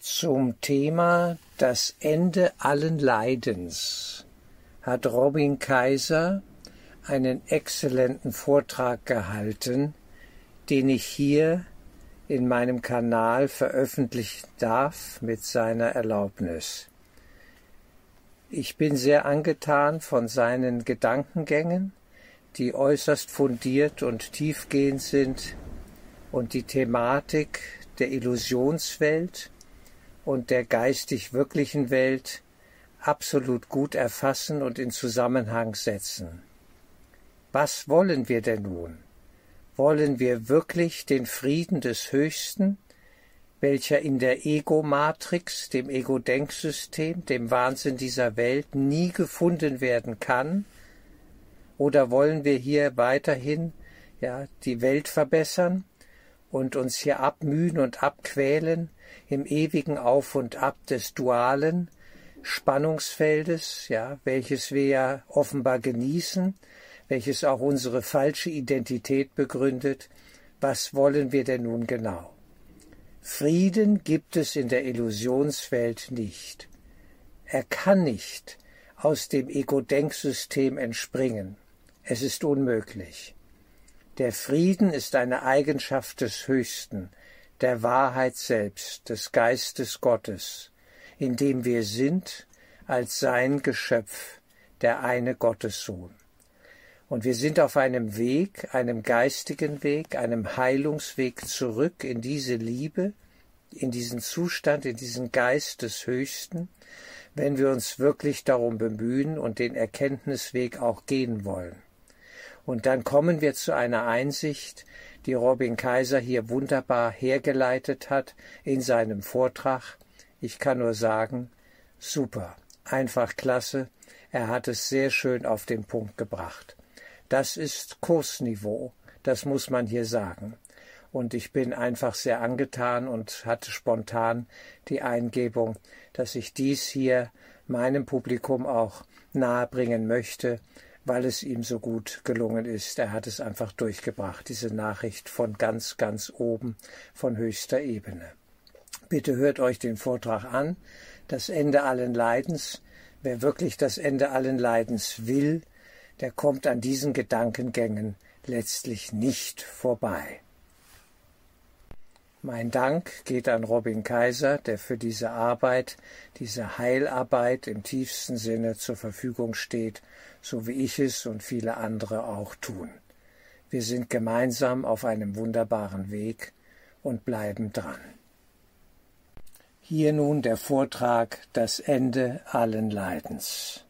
Zum Thema Das Ende allen Leidens hat Robin Kaiser einen exzellenten Vortrag gehalten, den ich hier in meinem Kanal veröffentlichen darf mit seiner Erlaubnis. Ich bin sehr angetan von seinen Gedankengängen, die äußerst fundiert und tiefgehend sind und die Thematik der Illusionswelt und der geistig wirklichen Welt absolut gut erfassen und in Zusammenhang setzen. Was wollen wir denn nun? Wollen wir wirklich den Frieden des Höchsten, welcher in der Ego-Matrix, dem Ego-Denksystem, dem Wahnsinn dieser Welt nie gefunden werden kann? Oder wollen wir hier weiterhin ja, die Welt verbessern und uns hier abmühen und abquälen im ewigen Auf und Ab des dualen Spannungsfeldes, ja, welches wir ja offenbar genießen, welches auch unsere falsche Identität begründet. Was wollen wir denn nun genau? Frieden gibt es in der Illusionswelt nicht. Er kann nicht aus dem Ego-Denksystem entspringen. Es ist unmöglich. Der Frieden ist eine Eigenschaft des Höchsten, der Wahrheit selbst, des Geistes Gottes, in dem wir sind als sein Geschöpf, der eine Gottessohn. Und wir sind auf einem Weg, einem geistigen Weg, einem Heilungsweg zurück in diese Liebe, in diesen Zustand, in diesen Geist des Höchsten, wenn wir uns wirklich darum bemühen und den Erkenntnisweg auch gehen wollen. Und dann kommen wir zu einer Einsicht, die Robin Kaiser hier wunderbar hergeleitet hat in seinem Vortrag. Ich kann nur sagen, super, einfach klasse. Er hat es sehr schön auf den Punkt gebracht. Das ist Kursniveau, das muss man hier sagen. Und ich bin einfach sehr angetan und hatte spontan die Eingebung, dass ich dies hier meinem Publikum auch nahebringen möchte, weil es ihm so gut gelungen ist. Er hat es einfach durchgebracht, diese Nachricht von ganz, ganz oben, von höchster Ebene. Bitte hört euch den Vortrag an. Das Ende allen Leidens. Wer wirklich das Ende allen Leidens will, der kommt an diesen Gedankengängen letztlich nicht vorbei. Mein Dank geht an Robin Kaiser, der für diese Arbeit, diese Heilarbeit im tiefsten Sinne zur Verfügung steht, so wie ich es und viele andere auch tun. Wir sind gemeinsam auf einem wunderbaren Weg und bleiben dran. Hier nun der Vortrag Das Ende allen Leidens.